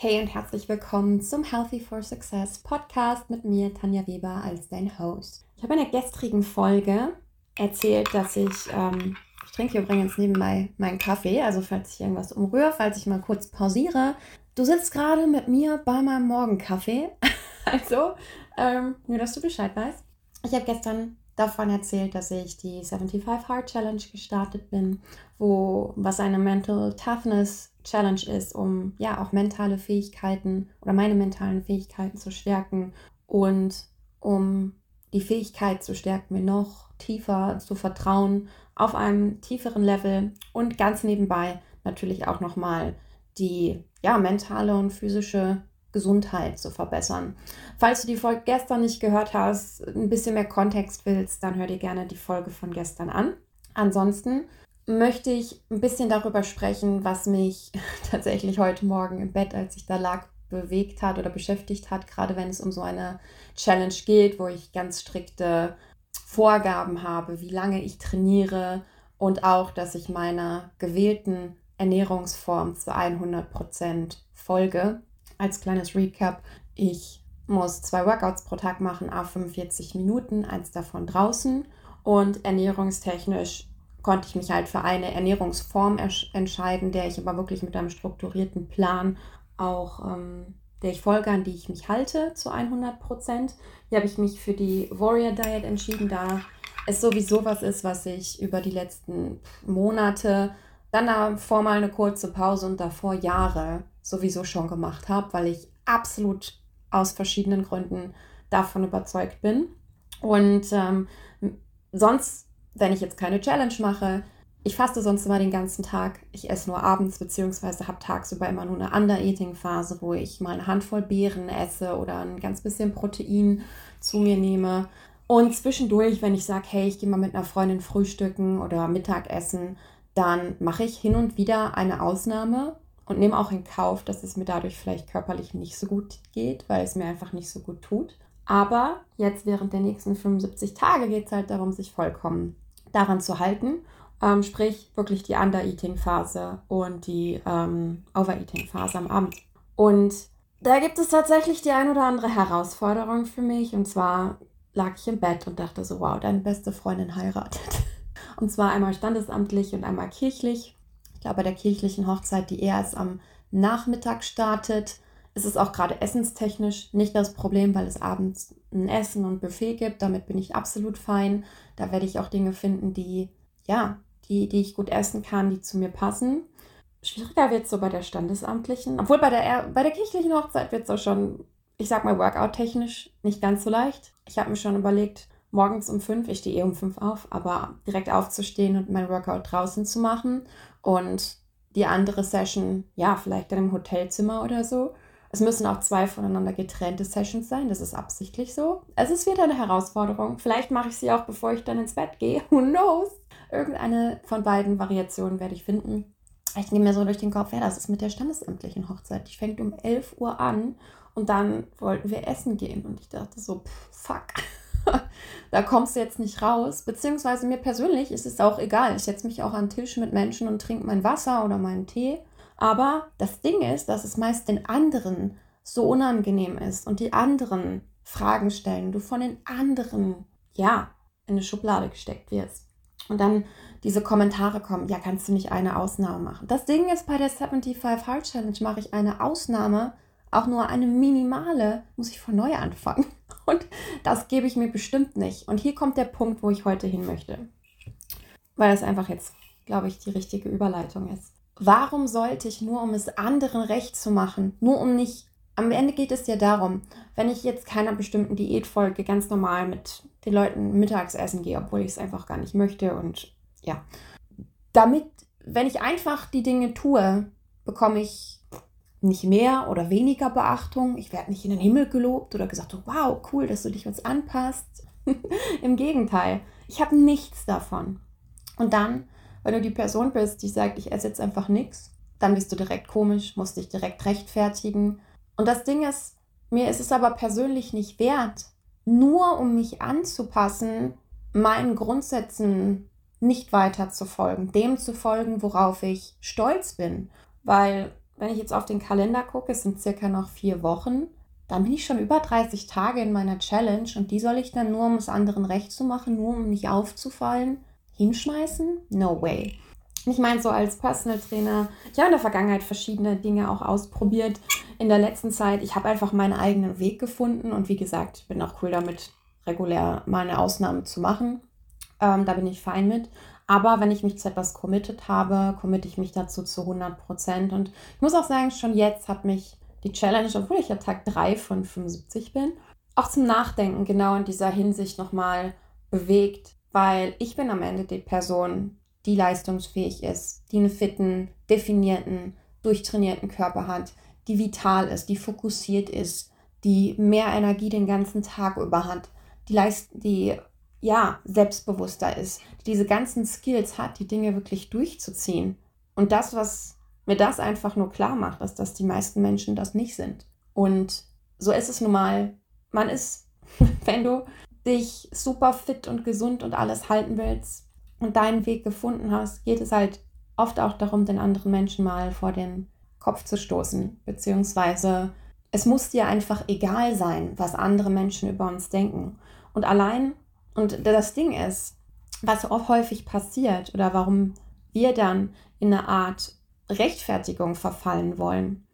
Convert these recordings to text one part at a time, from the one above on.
Hey und herzlich willkommen zum Healthy for Success Podcast mit mir, Tanja Weber, als dein Host. Ich habe in der gestrigen Folge erzählt, dass ich, ähm, ich trinke übrigens nebenbei meinen Kaffee, also falls ich irgendwas umrühre, falls ich mal kurz pausiere. Du sitzt gerade mit mir bei meinem Morgenkaffee, also ähm, nur, dass du Bescheid weißt. Ich habe gestern davon erzählt, dass ich die 75 Hard Challenge gestartet bin, wo was eine Mental Toughness Challenge ist, um ja auch mentale Fähigkeiten oder meine mentalen Fähigkeiten zu stärken und um die Fähigkeit zu stärken, mir noch tiefer zu vertrauen auf einem tieferen Level und ganz nebenbei natürlich auch nochmal die ja, mentale und physische Gesundheit zu verbessern. Falls du die Folge gestern nicht gehört hast, ein bisschen mehr Kontext willst, dann hör dir gerne die Folge von gestern an. Ansonsten möchte ich ein bisschen darüber sprechen, was mich tatsächlich heute Morgen im Bett, als ich da lag, bewegt hat oder beschäftigt hat, gerade wenn es um so eine Challenge geht, wo ich ganz strikte Vorgaben habe, wie lange ich trainiere und auch, dass ich meiner gewählten Ernährungsform zu 100 Prozent folge. Als kleines Recap, ich muss zwei Workouts pro Tag machen, a 45 Minuten, eins davon draußen. Und ernährungstechnisch konnte ich mich halt für eine Ernährungsform entscheiden, der ich aber wirklich mit einem strukturierten Plan auch, ähm, der ich folge, an die ich mich halte zu 100 Prozent. Hier habe ich mich für die Warrior Diet entschieden, da es sowieso was ist, was ich über die letzten Monate, dann davor mal eine kurze Pause und davor Jahre sowieso schon gemacht habe, weil ich absolut aus verschiedenen Gründen davon überzeugt bin. Und ähm, sonst, wenn ich jetzt keine Challenge mache, ich faste sonst immer den ganzen Tag. Ich esse nur abends, beziehungsweise habe tagsüber immer nur eine Under-Eating-Phase, wo ich mal eine Handvoll Beeren esse oder ein ganz bisschen Protein zu mir nehme. Und zwischendurch, wenn ich sage, hey, ich gehe mal mit einer Freundin frühstücken oder Mittagessen, dann mache ich hin und wieder eine Ausnahme und nehme auch in Kauf, dass es mir dadurch vielleicht körperlich nicht so gut geht, weil es mir einfach nicht so gut tut. Aber jetzt während der nächsten 75 Tage geht es halt darum, sich vollkommen daran zu halten. Ähm, sprich, wirklich die Under-Eating-Phase und die ähm, Overeating-Phase am Abend. Und da gibt es tatsächlich die ein oder andere Herausforderung für mich. Und zwar lag ich im Bett und dachte so, wow, deine beste Freundin heiratet. Und zwar einmal standesamtlich und einmal kirchlich. Ich glaube, bei der kirchlichen Hochzeit, die erst am Nachmittag startet, ist es auch gerade essenstechnisch nicht das Problem, weil es abends ein Essen und Buffet gibt. Damit bin ich absolut fein. Da werde ich auch Dinge finden, die, ja, die, die ich gut essen kann, die zu mir passen. Schwieriger wird es so bei der standesamtlichen. Obwohl bei der, bei der kirchlichen Hochzeit wird es auch schon, ich sag mal, workout-technisch nicht ganz so leicht. Ich habe mir schon überlegt, morgens um fünf, ich stehe eh um fünf auf, aber direkt aufzustehen und mein Workout draußen zu machen und die andere Session, ja, vielleicht in einem Hotelzimmer oder so. Es müssen auch zwei voneinander getrennte Sessions sein, das ist absichtlich so. Es wird eine Herausforderung. Vielleicht mache ich sie auch, bevor ich dann ins Bett gehe. Who knows? Irgendeine von beiden Variationen werde ich finden. Ich nehme mir so durch den Kopf, ja, das ist mit der standesamtlichen Hochzeit. Die fängt um 11 Uhr an und dann wollten wir essen gehen. Und ich dachte so, pff, fuck. da kommst du jetzt nicht raus. Beziehungsweise mir persönlich ist es auch egal. Ich setze mich auch an den Tisch mit Menschen und trinke mein Wasser oder meinen Tee. Aber das Ding ist, dass es meist den anderen so unangenehm ist und die anderen Fragen stellen. Du von den anderen, ja, in eine Schublade gesteckt wirst. Und dann diese Kommentare kommen, ja, kannst du nicht eine Ausnahme machen. Das Ding ist, bei der 75 Hard Challenge mache ich eine Ausnahme, auch nur eine minimale, muss ich von neu anfangen. Und das gebe ich mir bestimmt nicht. Und hier kommt der Punkt, wo ich heute hin möchte. Weil es einfach jetzt, glaube ich, die richtige Überleitung ist. Warum sollte ich nur, um es anderen recht zu machen, nur um nicht. Am Ende geht es ja darum, wenn ich jetzt keiner bestimmten Diät folge, ganz normal mit den Leuten mittags essen gehe, obwohl ich es einfach gar nicht möchte. Und ja, damit, wenn ich einfach die Dinge tue, bekomme ich nicht mehr oder weniger Beachtung. Ich werde nicht in den Himmel gelobt oder gesagt, wow, cool, dass du dich uns anpasst. Im Gegenteil, ich habe nichts davon. Und dann, wenn du die Person bist, die sagt, ich esse jetzt einfach nichts, dann bist du direkt komisch, musst dich direkt rechtfertigen. Und das Ding ist, mir ist es aber persönlich nicht wert, nur um mich anzupassen, meinen Grundsätzen nicht weiter zu folgen, dem zu folgen, worauf ich stolz bin. Weil wenn ich jetzt auf den Kalender gucke, es sind circa noch vier Wochen, dann bin ich schon über 30 Tage in meiner Challenge und die soll ich dann nur, um es anderen recht zu machen, nur um nicht aufzufallen, hinschmeißen? No way. Ich meine, so als Personal Trainer, ich habe in der Vergangenheit verschiedene Dinge auch ausprobiert. In der letzten Zeit, ich habe einfach meinen eigenen Weg gefunden und wie gesagt, ich bin auch cool damit, regulär mal eine Ausnahme zu machen. Ähm, da bin ich fein mit. Aber wenn ich mich zu etwas committed habe, committe ich mich dazu zu 100 Prozent. Und ich muss auch sagen, schon jetzt hat mich die Challenge, obwohl ich ja Tag 3 von 75 bin, auch zum Nachdenken genau in dieser Hinsicht nochmal bewegt, weil ich bin am Ende die Person, die leistungsfähig ist, die einen fitten, definierten, durchtrainierten Körper hat, die vital ist, die fokussiert ist, die mehr Energie den ganzen Tag über hat, die, leist die ja, selbstbewusster ist, die diese ganzen Skills hat, die Dinge wirklich durchzuziehen. Und das, was mir das einfach nur klar macht, ist, dass die meisten Menschen das nicht sind. Und so ist es nun mal. Man ist, wenn du dich super fit und gesund und alles halten willst und deinen Weg gefunden hast, geht es halt oft auch darum, den anderen Menschen mal vor den Kopf zu stoßen. Beziehungsweise es muss dir einfach egal sein, was andere Menschen über uns denken. Und allein und das Ding ist, was auch häufig passiert oder warum wir dann in eine Art Rechtfertigung verfallen wollen.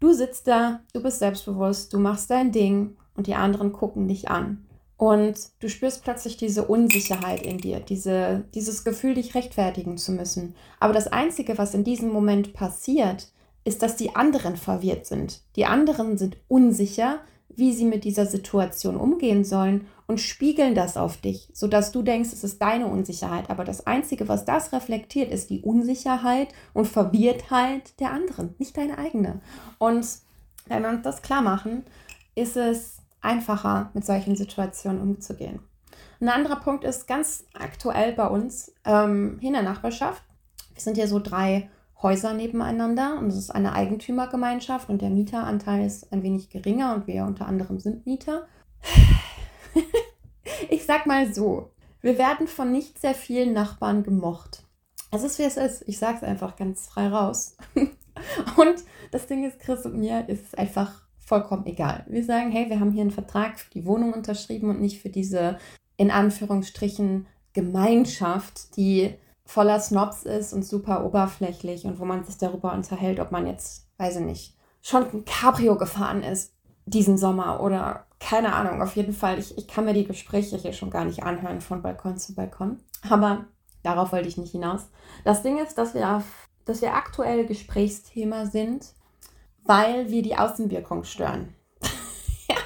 Du sitzt da, du bist selbstbewusst, du machst dein Ding und die anderen gucken dich an. Und du spürst plötzlich diese Unsicherheit in dir, diese, dieses Gefühl, dich rechtfertigen zu müssen. Aber das Einzige, was in diesem Moment passiert, ist, dass die anderen verwirrt sind. Die anderen sind unsicher, wie sie mit dieser Situation umgehen sollen und spiegeln das auf dich, sodass du denkst, es ist deine Unsicherheit. Aber das Einzige, was das reflektiert, ist die Unsicherheit und Verwirrtheit der anderen, nicht deine eigene. Und wenn wir uns das klar machen, ist es einfacher, mit solchen Situationen umzugehen. Ein anderer Punkt ist ganz aktuell bei uns ähm, hier in der Nachbarschaft. Wir sind hier so drei Häuser nebeneinander und es ist eine Eigentümergemeinschaft und der Mieteranteil ist ein wenig geringer und wir unter anderem sind Mieter. ich sag mal so, wir werden von nicht sehr vielen Nachbarn gemocht. Es ist wie es ist. Ich sag's einfach ganz frei raus. und das Ding ist, Chris und mir ist es einfach vollkommen egal. Wir sagen, hey, wir haben hier einen Vertrag für die Wohnung unterschrieben und nicht für diese in Anführungsstrichen Gemeinschaft, die voller Snobs ist und super oberflächlich und wo man sich darüber unterhält, ob man jetzt, weiß ich nicht, schon ein Cabrio gefahren ist diesen Sommer oder keine Ahnung, auf jeden Fall. Ich, ich kann mir die Gespräche hier schon gar nicht anhören von Balkon zu Balkon. Aber darauf wollte ich nicht hinaus. Das Ding ist, dass wir, auf, dass wir aktuell Gesprächsthema sind, weil wir die Außenwirkung stören. ja,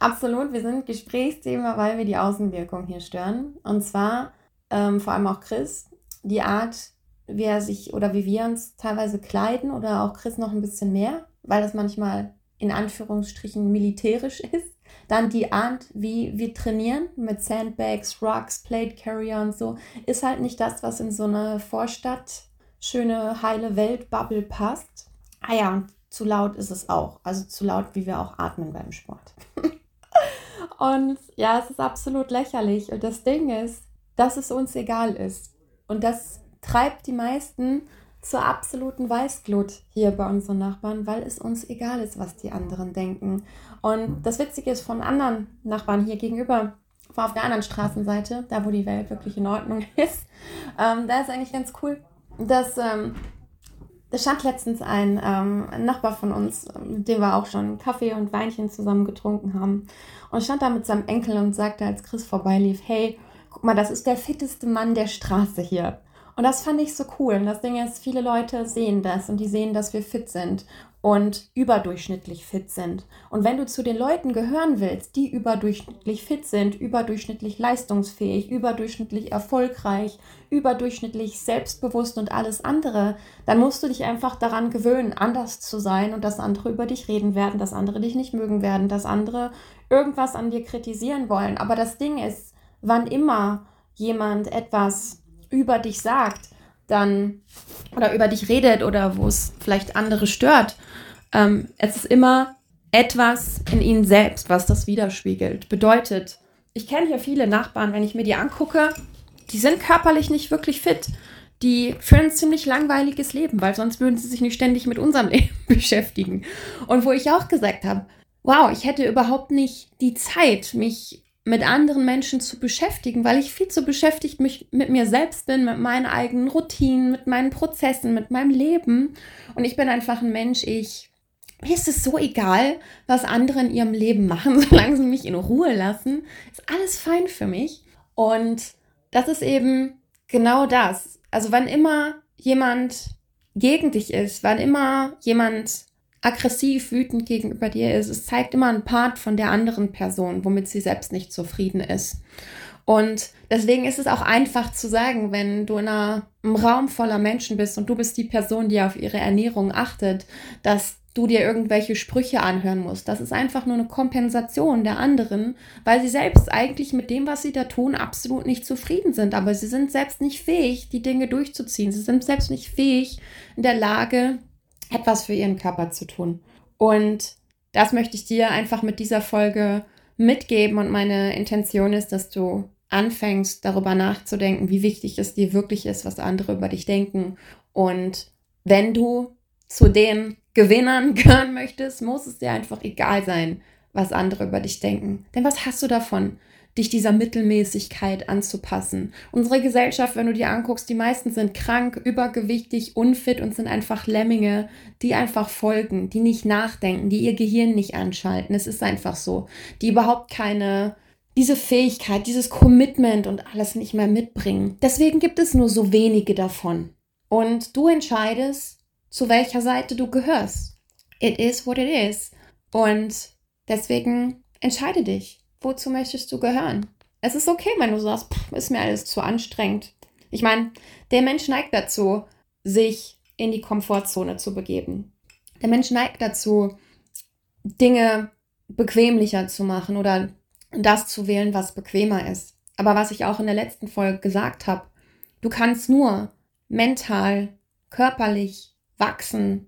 absolut. Wir sind Gesprächsthema, weil wir die Außenwirkung hier stören. Und zwar ähm, vor allem auch Chris, die Art, wie er sich oder wie wir uns teilweise kleiden oder auch Chris noch ein bisschen mehr, weil das manchmal in Anführungsstrichen militärisch ist. Dann die Art, wie wir trainieren mit Sandbags, Rocks, Plate Carrier und so, ist halt nicht das, was in so eine Vorstadt, schöne, heile Welt-Bubble passt. Ah ja, zu laut ist es auch. Also zu laut, wie wir auch atmen beim Sport. und ja, es ist absolut lächerlich. Und das Ding ist, dass es uns egal ist. Und das treibt die meisten zur absoluten Weißglut hier bei unseren Nachbarn, weil es uns egal ist, was die anderen denken. Und das Witzige ist von anderen Nachbarn hier gegenüber, auf der anderen Straßenseite, da wo die Welt wirklich in Ordnung ist, ähm, da ist eigentlich ganz cool, dass ähm, da stand letztens ein, ähm, Nachbar von uns, mit dem wir auch schon Kaffee und Weinchen zusammen getrunken haben. Und stand da mit seinem Enkel und sagte, als Chris vorbeilief, hey, guck mal, das ist der fitteste Mann der Straße hier. Und das fand ich so cool. Und das Ding ist, viele Leute sehen das und die sehen, dass wir fit sind und überdurchschnittlich fit sind. Und wenn du zu den Leuten gehören willst, die überdurchschnittlich fit sind, überdurchschnittlich leistungsfähig, überdurchschnittlich erfolgreich, überdurchschnittlich selbstbewusst und alles andere, dann musst du dich einfach daran gewöhnen, anders zu sein und dass andere über dich reden werden, dass andere dich nicht mögen werden, dass andere irgendwas an dir kritisieren wollen. Aber das Ding ist, wann immer jemand etwas über dich sagt, dann oder über dich redet oder wo es vielleicht andere stört, ähm, es ist immer etwas in ihnen selbst, was das widerspiegelt. Bedeutet, ich kenne hier viele Nachbarn, wenn ich mir die angucke, die sind körperlich nicht wirklich fit. die führen ein ziemlich langweiliges Leben, weil sonst würden sie sich nicht ständig mit unserem Leben beschäftigen. Und wo ich auch gesagt habe, wow, ich hätte überhaupt nicht die Zeit, mich mit anderen Menschen zu beschäftigen, weil ich viel zu beschäftigt mich mit mir selbst bin, mit meinen eigenen Routinen, mit meinen Prozessen, mit meinem Leben. Und ich bin einfach ein Mensch, ich, mir ist es so egal, was andere in ihrem Leben machen, solange sie mich in Ruhe lassen, ist alles fein für mich. Und das ist eben genau das. Also wann immer jemand gegen dich ist, wann immer jemand aggressiv, wütend gegenüber dir ist, es zeigt immer einen Part von der anderen Person, womit sie selbst nicht zufrieden ist. Und deswegen ist es auch einfach zu sagen, wenn du in einer, einem Raum voller Menschen bist und du bist die Person, die auf ihre Ernährung achtet, dass du dir irgendwelche Sprüche anhören musst. Das ist einfach nur eine Kompensation der anderen, weil sie selbst eigentlich mit dem, was sie da tun, absolut nicht zufrieden sind. Aber sie sind selbst nicht fähig, die Dinge durchzuziehen. Sie sind selbst nicht fähig, in der Lage, etwas für ihren Körper zu tun. Und das möchte ich dir einfach mit dieser Folge mitgeben. Und meine Intention ist, dass du anfängst, darüber nachzudenken, wie wichtig es dir wirklich ist, was andere über dich denken. Und wenn du zu den Gewinnern gehören möchtest, muss es dir einfach egal sein, was andere über dich denken. Denn was hast du davon, dich dieser Mittelmäßigkeit anzupassen? Unsere Gesellschaft, wenn du dir anguckst, die meisten sind krank, übergewichtig, unfit und sind einfach Lemminge, die einfach folgen, die nicht nachdenken, die ihr Gehirn nicht anschalten. Es ist einfach so. Die überhaupt keine diese Fähigkeit, dieses Commitment und alles nicht mehr mitbringen. Deswegen gibt es nur so wenige davon. Und du entscheidest, zu welcher Seite du gehörst. It is what it is. Und deswegen entscheide dich, wozu möchtest du gehören. Es ist okay, wenn du sagst, pff, ist mir alles zu anstrengend. Ich meine, der Mensch neigt dazu, sich in die Komfortzone zu begeben. Der Mensch neigt dazu, Dinge bequemlicher zu machen oder das zu wählen, was bequemer ist. Aber was ich auch in der letzten Folge gesagt habe, du kannst nur mental, körperlich wachsen.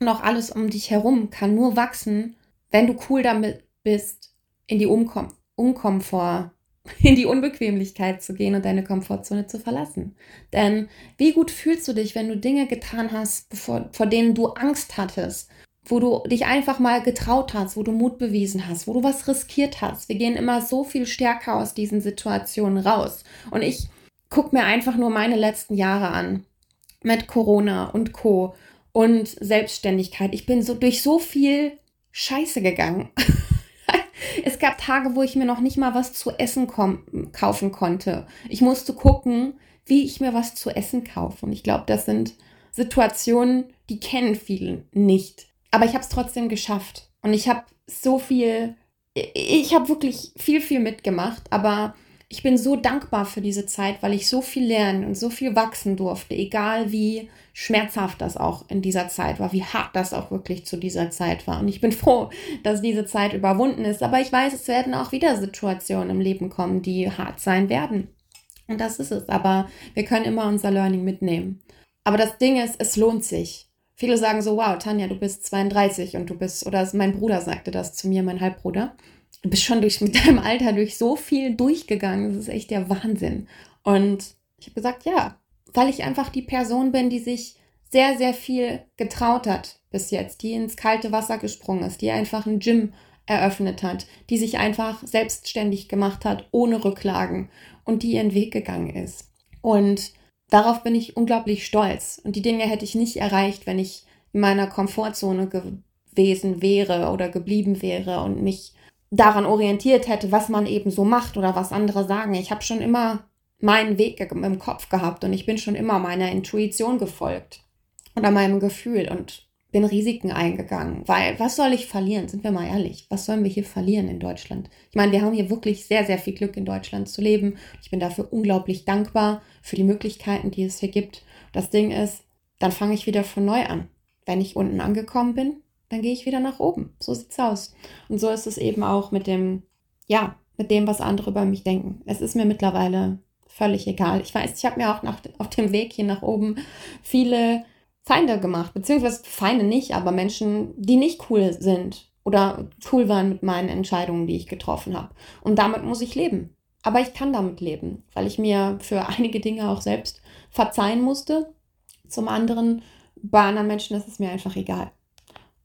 Und auch alles um dich herum kann nur wachsen, wenn du cool damit bist, in die Umkom Unkomfort, in die Unbequemlichkeit zu gehen und deine Komfortzone zu verlassen. Denn wie gut fühlst du dich, wenn du Dinge getan hast, bevor, vor denen du Angst hattest, wo du dich einfach mal getraut hast, wo du Mut bewiesen hast, wo du was riskiert hast. Wir gehen immer so viel stärker aus diesen Situationen raus. Und ich gucke mir einfach nur meine letzten Jahre an mit Corona und Co und Selbstständigkeit. Ich bin so durch so viel Scheiße gegangen. es gab Tage, wo ich mir noch nicht mal was zu essen kaufen konnte. Ich musste gucken, wie ich mir was zu essen kaufe. Und ich glaube, das sind Situationen, die kennen viele nicht. Aber ich habe es trotzdem geschafft. Und ich habe so viel, ich habe wirklich viel, viel mitgemacht. Aber ich bin so dankbar für diese Zeit, weil ich so viel lernen und so viel wachsen durfte, egal wie schmerzhaft das auch in dieser Zeit war, wie hart das auch wirklich zu dieser Zeit war. Und ich bin froh, dass diese Zeit überwunden ist. Aber ich weiß, es werden auch wieder Situationen im Leben kommen, die hart sein werden. Und das ist es. Aber wir können immer unser Learning mitnehmen. Aber das Ding ist, es lohnt sich. Viele sagen so, wow, Tanja, du bist 32 und du bist, oder mein Bruder sagte das zu mir, mein Halbbruder du bist schon durch, mit deinem Alter durch so viel durchgegangen. Das ist echt der Wahnsinn. Und ich habe gesagt, ja, weil ich einfach die Person bin, die sich sehr, sehr viel getraut hat bis jetzt, die ins kalte Wasser gesprungen ist, die einfach ein Gym eröffnet hat, die sich einfach selbstständig gemacht hat, ohne Rücklagen und die ihren Weg gegangen ist. Und darauf bin ich unglaublich stolz. Und die Dinge hätte ich nicht erreicht, wenn ich in meiner Komfortzone gewesen wäre oder geblieben wäre und mich daran orientiert hätte, was man eben so macht oder was andere sagen. Ich habe schon immer meinen Weg im Kopf gehabt und ich bin schon immer meiner Intuition gefolgt oder meinem Gefühl und bin Risiken eingegangen, weil was soll ich verlieren? Sind wir mal ehrlich, was sollen wir hier verlieren in Deutschland? Ich meine, wir haben hier wirklich sehr, sehr viel Glück in Deutschland zu leben. Ich bin dafür unglaublich dankbar für die Möglichkeiten, die es hier gibt. Das Ding ist, dann fange ich wieder von neu an. Wenn ich unten angekommen bin, dann gehe ich wieder nach oben. So sieht's aus. Und so ist es eben auch mit dem, ja, mit dem, was andere über mich denken. Es ist mir mittlerweile völlig egal. Ich weiß, ich habe mir auch nach, auf dem Weg hier nach oben viele Feinde gemacht, beziehungsweise Feinde nicht, aber Menschen, die nicht cool sind oder cool waren mit meinen Entscheidungen, die ich getroffen habe. Und damit muss ich leben. Aber ich kann damit leben, weil ich mir für einige Dinge auch selbst verzeihen musste. Zum anderen, bei anderen Menschen ist es mir einfach egal.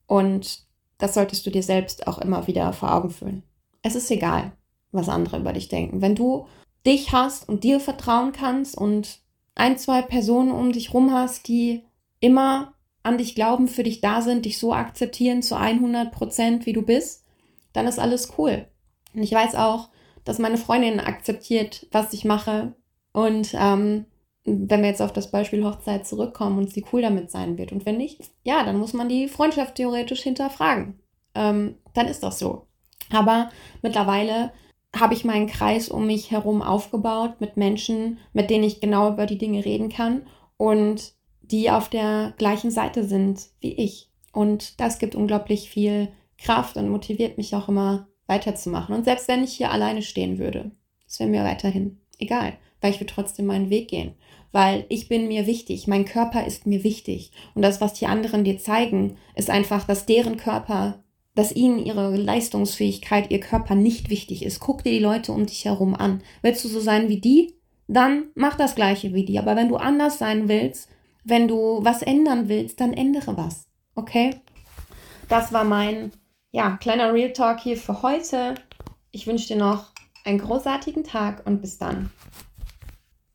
Und das solltest du dir selbst auch immer wieder vor Augen führen. Es ist egal, was andere über dich denken. Wenn du dich hast und dir vertrauen kannst und ein, zwei Personen um dich rum hast, die immer an dich glauben, für dich da sind, dich so akzeptieren zu 100 Prozent, wie du bist, dann ist alles cool. Und ich weiß auch, dass meine Freundin akzeptiert, was ich mache. Und ähm, wenn wir jetzt auf das Beispiel Hochzeit zurückkommen und sie cool damit sein wird. Und wenn nicht, ja, dann muss man die Freundschaft theoretisch hinterfragen. Ähm, dann ist das so. Aber mittlerweile habe ich meinen Kreis um mich herum aufgebaut mit Menschen, mit denen ich genau über die Dinge reden kann und die auf der gleichen Seite sind wie ich. Und das gibt unglaublich viel Kraft und motiviert mich auch immer weiterzumachen. Und selbst wenn ich hier alleine stehen würde, das wäre mir weiterhin egal, weil ich würde trotzdem meinen Weg gehen. Weil ich bin mir wichtig, mein Körper ist mir wichtig. Und das, was die anderen dir zeigen, ist einfach, dass deren Körper dass ihnen ihre Leistungsfähigkeit, ihr Körper nicht wichtig ist. Guck dir die Leute um dich herum an. Willst du so sein wie die? Dann mach das gleiche wie die. Aber wenn du anders sein willst, wenn du was ändern willst, dann ändere was. Okay? Das war mein ja, kleiner Real Talk hier für heute. Ich wünsche dir noch einen großartigen Tag und bis dann.